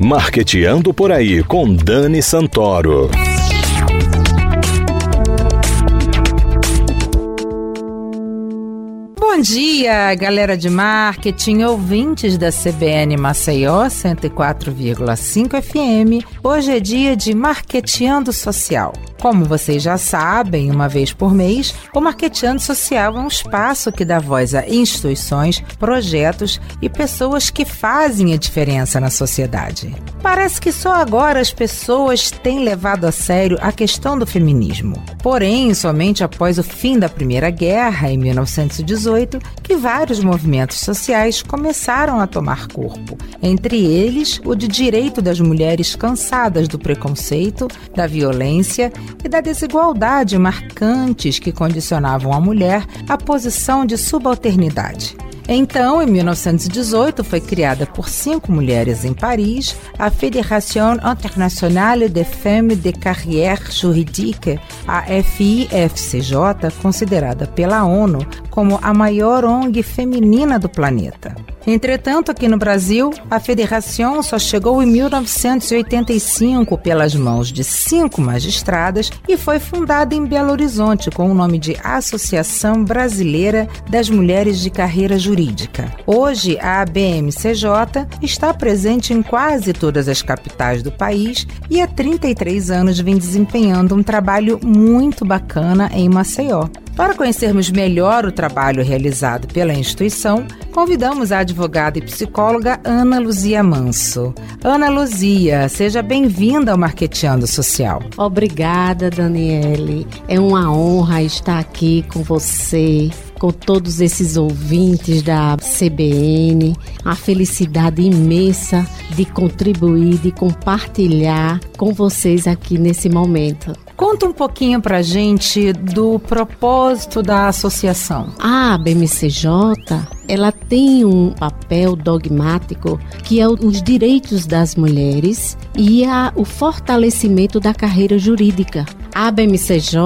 Marqueteando por aí com Dani Santoro. Bom dia, galera de marketing, ouvintes da CBN Maceió 104,5 FM. Hoje é dia de Marqueteando Social. Como vocês já sabem, uma vez por mês, o Marqueteando Social é um espaço que dá voz a instituições, projetos e pessoas que fazem a diferença na sociedade. Parece que só agora as pessoas têm levado a sério a questão do feminismo. Porém, somente após o fim da Primeira Guerra, em 1918, que vários movimentos sociais começaram a tomar corpo. Entre eles, o de direito das mulheres cansadas do preconceito, da violência e da desigualdade marcantes que condicionavam a mulher à posição de subalternidade. Então, em 1918, foi criada por cinco mulheres em Paris a Fédération Internationale des Femmes de Carrière Juridique, a FIFCJ, considerada pela ONU como a maior ONG feminina do planeta. Entretanto, aqui no Brasil, a federação só chegou em 1985 pelas mãos de cinco magistradas e foi fundada em Belo Horizonte com o nome de Associação Brasileira das Mulheres de Carreira Jurídica. Hoje, a ABMCJ está presente em quase todas as capitais do país e há 33 anos vem desempenhando um trabalho muito bacana em Maceió. Para conhecermos melhor o trabalho realizado pela instituição, convidamos a advogada e psicóloga Ana Luzia Manso. Ana Luzia, seja bem-vinda ao Marqueteando Social. Obrigada, Daniele. É uma honra estar aqui com você com todos esses ouvintes da CBN, a felicidade imensa de contribuir, de compartilhar com vocês aqui nesse momento. Conta um pouquinho pra gente do propósito da associação. A BMCJ, ela tem um papel dogmático que é os direitos das mulheres e a, o fortalecimento da carreira jurídica. A BMCJ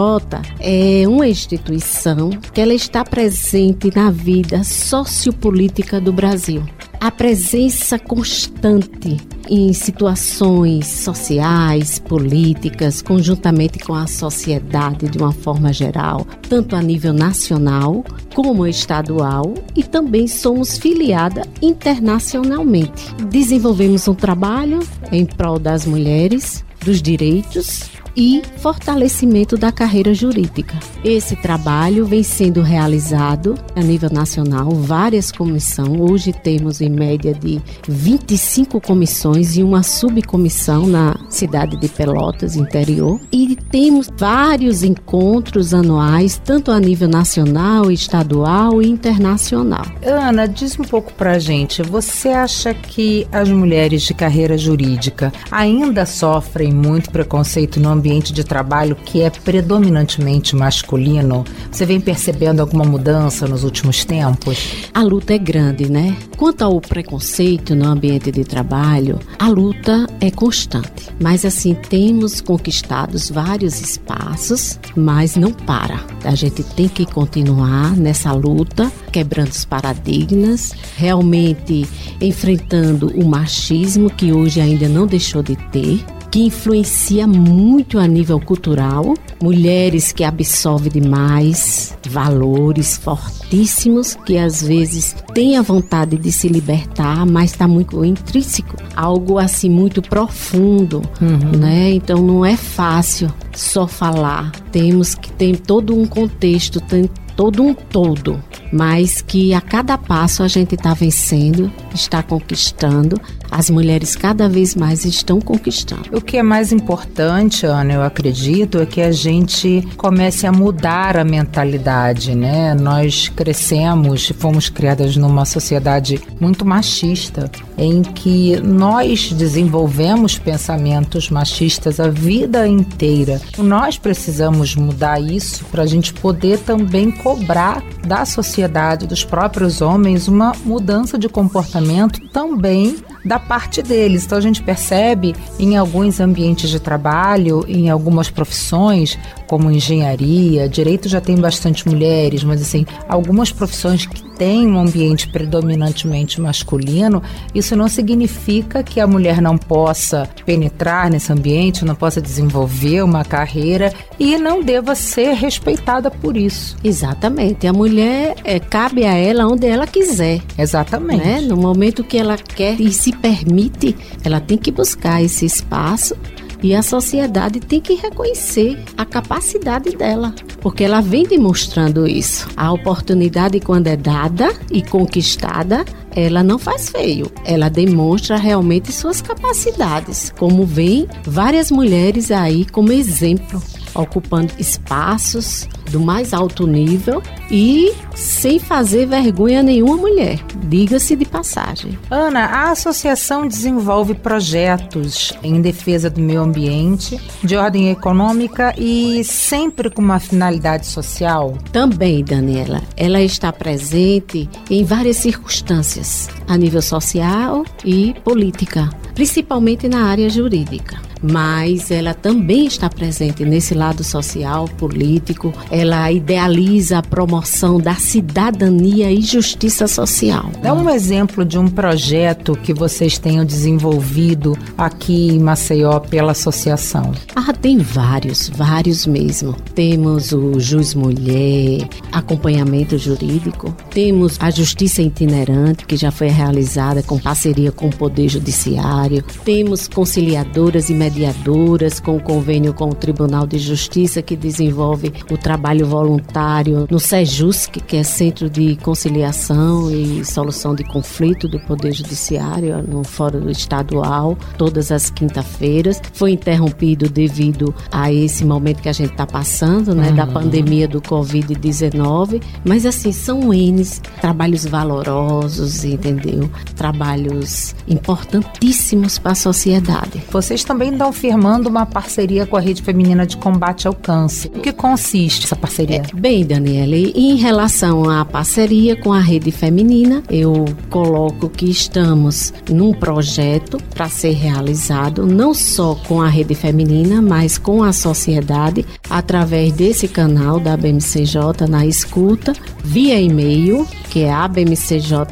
é uma instituição que ela está presente na vida sociopolítica do Brasil. A presença constante em situações sociais, políticas, conjuntamente com a sociedade de uma forma geral, tanto a nível nacional como estadual, e também somos filiada internacionalmente. Desenvolvemos um trabalho em prol das mulheres, dos direitos e fortalecimento da carreira jurídica. Esse trabalho vem sendo realizado a nível nacional, várias comissões. Hoje temos em média de 25 comissões e uma subcomissão na cidade de Pelotas, interior. E temos vários encontros anuais, tanto a nível nacional, estadual e internacional. Ana, diz um pouco pra gente, você acha que as mulheres de carreira jurídica ainda sofrem muito preconceito no ambiente de trabalho que é predominantemente masculino? Você vem percebendo alguma mudança nos últimos tempos? A luta é grande, né? Quanto ao preconceito no ambiente de trabalho, a luta é constante. Mas assim, temos conquistados vários espaços, mas não para. A gente tem que continuar nessa luta, quebrando os paradigmas, realmente enfrentando o machismo que hoje ainda não deixou de ter que influencia muito a nível cultural, mulheres que absorvem demais valores fortíssimos que às vezes têm a vontade de se libertar, mas está muito intrínseco, algo assim muito profundo, uhum. né? Então não é fácil só falar. Temos que ter todo um contexto, tem todo um todo, mas que a cada passo a gente está vencendo, está conquistando as mulheres cada vez mais estão conquistando. O que é mais importante, Ana, eu acredito, é que a gente comece a mudar a mentalidade, né? Nós crescemos, fomos criadas numa sociedade muito machista, em que nós desenvolvemos pensamentos machistas a vida inteira. Nós precisamos mudar isso para a gente poder também cobrar da sociedade, dos próprios homens, uma mudança de comportamento também da parte deles. Então a gente percebe em alguns ambientes de trabalho, em algumas profissões, como engenharia, direito já tem bastante mulheres, mas assim, algumas profissões que têm um ambiente predominantemente masculino, isso não significa que a mulher não possa penetrar nesse ambiente, não possa desenvolver uma carreira e não deva ser respeitada por isso. Exatamente. A mulher é, cabe a ela onde ela quiser. Exatamente. Né? No momento que ela quer e se permite, ela tem que buscar esse espaço e a sociedade tem que reconhecer a capacidade dela, porque ela vem demonstrando isso. A oportunidade, quando é dada e conquistada, ela não faz feio. Ela demonstra realmente suas capacidades, como vem várias mulheres aí como exemplo ocupando espaços do mais alto nível e sem fazer vergonha nenhuma mulher, diga-se de passagem. Ana, a associação desenvolve projetos em defesa do meio ambiente, de ordem econômica e sempre com uma finalidade social? Também, Daniela. Ela está presente em várias circunstâncias, a nível social e política, principalmente na área jurídica mas ela também está presente nesse lado social, político. Ela idealiza a promoção da cidadania e justiça social. Dá um exemplo de um projeto que vocês tenham desenvolvido aqui em Maceió pela associação. Ah, tem vários, vários mesmo. Temos o Jus Mulher, acompanhamento jurídico. Temos a Justiça Itinerante, que já foi realizada com parceria com o Poder Judiciário. Temos conciliadoras e mediadoras com convênio com o Tribunal de Justiça que desenvolve o trabalho voluntário no SEJUSC, que é Centro de Conciliação e Solução de Conflito do Poder Judiciário, no Fórum Estadual, todas as quinta-feiras. Foi interrompido devido a esse momento que a gente está passando, né, uhum. da pandemia do Covid-19, mas assim, são N trabalhos valorosos, entendeu? Trabalhos importantíssimos para a sociedade. Vocês também estão firmando uma parceria com a Rede Feminina de Combate ao Câncer. O que consiste essa parceria? É, bem, Daniela, em relação à parceria com a Rede Feminina, eu coloco que estamos num projeto para ser realizado não só com a Rede Feminina, mas com a sociedade através desse canal da BMCJ na escuta, via e-mail, que é abmcjal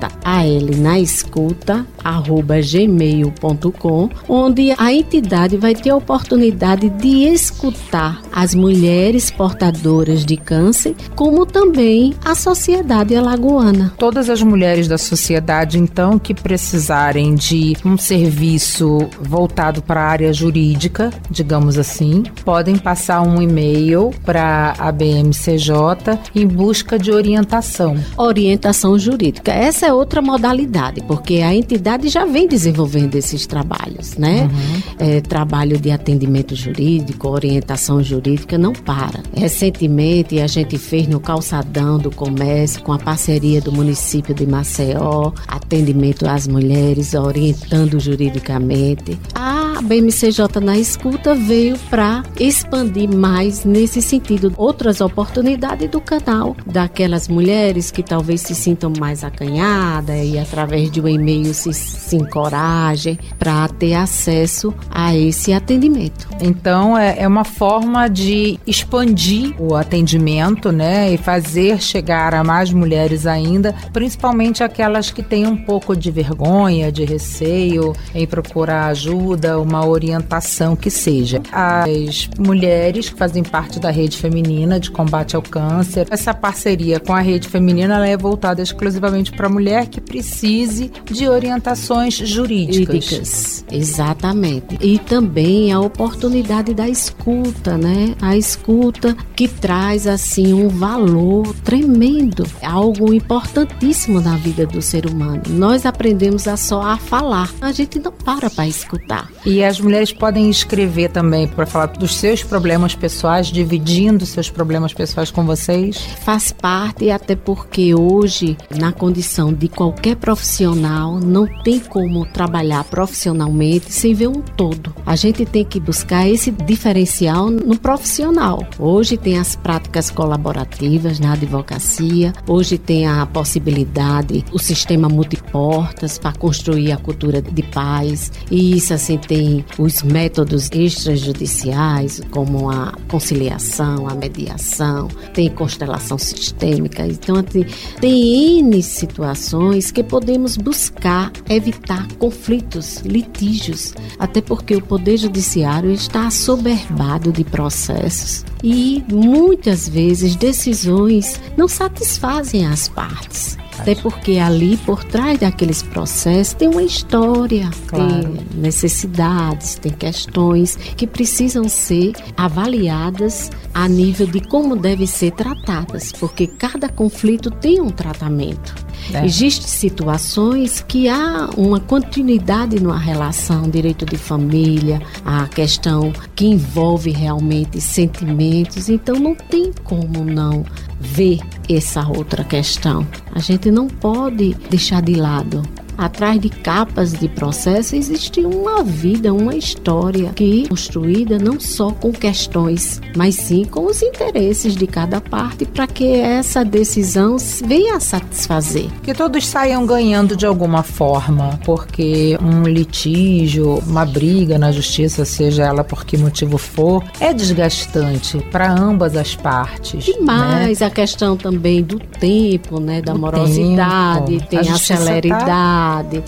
na escuta, gmail.com, onde a entidade vai ter a oportunidade de escutar as mulheres portadoras de câncer, como também a sociedade alagoana. Todas as mulheres da sociedade, então, que precisarem de um serviço voltado para a área jurídica, digamos assim, podem passar um e-mail para a BMCJ em busca de orientação. Orientação jurídica. Essa é outra modalidade, porque a entidade já vem desenvolvendo esses trabalhos, né? Uhum. É, trabalho de atendimento jurídico, orientação jurídica não para. Recentemente a gente fez no calçadão do comércio com a parceria do município de Maceió, atendimento às mulheres, orientando juridicamente. A BMCJ na escuta veio para expandir mais nesse sentido outras oportunidades do canal daquelas mulheres que talvez se sintam mais acanhadas e através de um e-mail se, se encorajem para ter acesso a esse atendimento. Então é, é uma forma de expandir o atendimento, né, e fazer chegar a mais mulheres ainda, principalmente aquelas que têm um pouco de vergonha, de receio em procurar ajuda, uma orientação que seja. As mulheres que fazem parte da rede feminina de combate ao câncer, essa parceria com a rede feminina é voltada exclusivamente para a mulher que precise de orientações jurídicas. Exatamente. E também a oportunidade da escuta, né? A escuta que traz assim um valor tremendo, algo importantíssimo na vida do ser humano. Nós aprendemos a só a falar, a gente não para para escutar. E E as mulheres podem escrever também para falar dos seus problemas pessoais, dividindo seus problemas pessoais com vocês? Faz parte, até porque hoje, na condição de qualquer profissional, não tem como trabalhar profissionalmente sem ver um todo. A gente tem que buscar esse diferencial no profissional. Hoje tem as práticas colaborativas na advocacia, hoje tem a possibilidade, o sistema multiportas para construir a cultura de paz. E isso assim tem os métodos extrajudiciais, como a conciliação, a mediação, tem constelação sistêmica. Então, assim, tem N situações que podemos buscar evitar conflitos, litígios, até porque o Poder Judiciário está assoberbado de processos e muitas vezes decisões não satisfazem as partes. Até porque ali, por trás daqueles processos, tem uma história, claro. tem necessidades, tem questões que precisam ser avaliadas a nível de como devem ser tratadas, porque cada conflito tem um tratamento. É. Existem situações que há uma continuidade numa relação, direito de família, a questão que envolve realmente sentimentos, então não tem como não ver essa outra questão. A gente não pode deixar de lado Atrás de capas de processo existe uma vida, uma história que é construída não só com questões, mas sim com os interesses de cada parte para que essa decisão venha a satisfazer. Que todos saiam ganhando de alguma forma, porque um litígio, uma briga na justiça, seja ela por que motivo for, é desgastante para ambas as partes. E mais né? a questão também do tempo, né, da o morosidade, tempo. tem a, a tá celeridade. Tá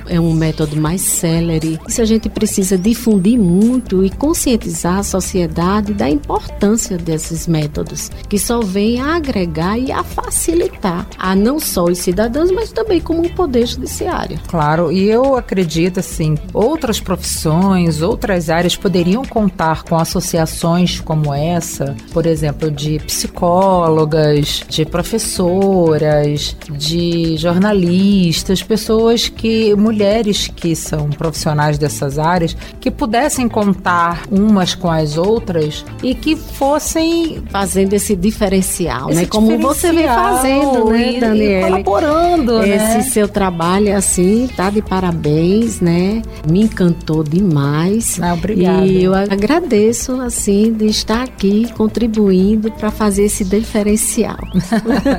é um método mais célere. Isso a gente precisa difundir muito e conscientizar a sociedade da importância desses métodos, que só vêm a agregar e a facilitar a não só os cidadãos, mas também como o poder judiciário. Claro, e eu acredito assim, outras profissões, outras áreas poderiam contar com associações como essa, por exemplo, de psicólogas, de professoras, de jornalistas, pessoas que que mulheres que são profissionais dessas áreas que pudessem contar umas com as outras e que fossem fazendo esse diferencial, esse né? Como diferencial você vem fazendo, né, Daniela? Colaborando, esse né? Esse seu trabalho assim, tá de parabéns, né? Me encantou demais. Ah, obrigada. E eu agradeço assim de estar aqui contribuindo para fazer esse diferencial.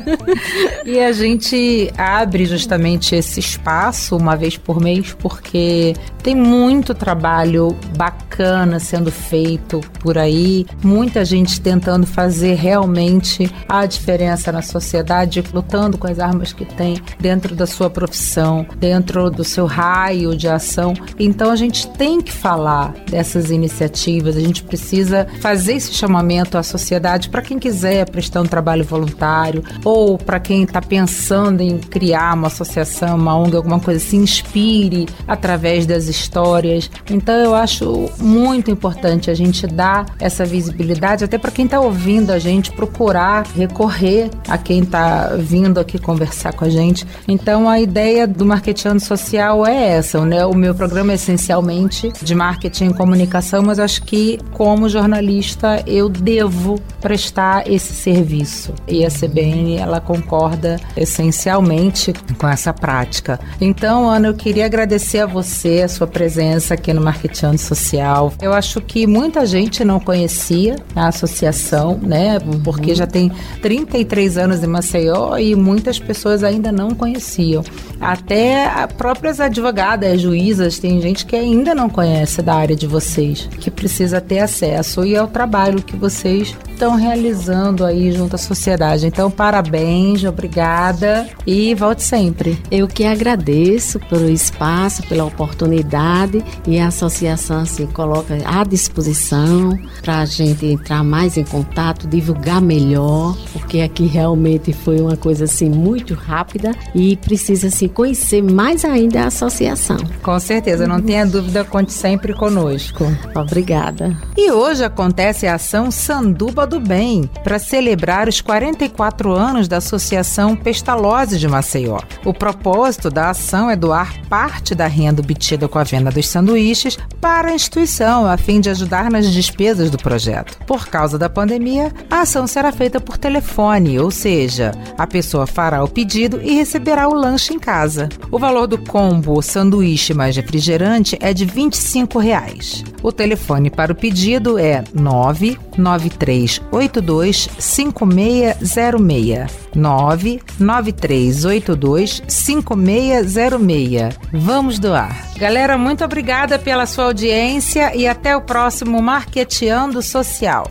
e a gente abre justamente esse espaço uma vez por mês, porque tem muito trabalho bacana sendo feito por aí, muita gente tentando fazer realmente a diferença na sociedade, lutando com as armas que tem dentro da sua profissão, dentro do seu raio de ação. Então a gente tem que falar dessas iniciativas, a gente precisa fazer esse chamamento à sociedade para quem quiser prestar um trabalho voluntário ou para quem está pensando em criar uma associação, uma ONG, alguma coisa se inspire através das histórias. Então eu acho muito importante a gente dar essa visibilidade, até para quem está ouvindo a gente procurar recorrer a quem está vindo aqui conversar com a gente. Então a ideia do marketing social é essa, né? O meu programa é essencialmente de marketing e comunicação, mas acho que como jornalista eu devo prestar esse serviço. E a CBN ela concorda essencialmente com essa prática. Então, Ana, eu queria agradecer a você, a sua presença aqui no Marketing Social. Eu acho que muita gente não conhecia a associação, né? Uhum. Porque já tem 33 anos em Maceió e muitas pessoas ainda não conheciam. Até próprias advogadas, juízas, tem gente que ainda não conhece da área de vocês, que precisa ter acesso e é o trabalho que vocês estão realizando aí junto à sociedade. Então, parabéns, obrigada e volte sempre. Eu que agradeço pelo espaço, pela oportunidade e a associação se coloca à disposição para a gente entrar mais em contato, divulgar melhor, porque aqui realmente foi uma coisa assim muito rápida e precisa se conhecer mais ainda a associação. Com certeza, não tenha dúvida, conte sempre conosco. Obrigada. E hoje acontece a ação Sanduba do Bem para celebrar os 44 anos da Associação Pestalozzi de Maceió. O propósito da ação é é doar parte da renda obtida com a venda dos sanduíches para a instituição, a fim de ajudar nas despesas do projeto. Por causa da pandemia, a ação será feita por telefone, ou seja, a pessoa fará o pedido e receberá o lanche em casa. O valor do combo sanduíche mais refrigerante é de 25 reais. O telefone para o pedido é 99382 5606. 99382 5606. Vamos doar. Galera, muito obrigada pela sua audiência e até o próximo Marqueteando Social.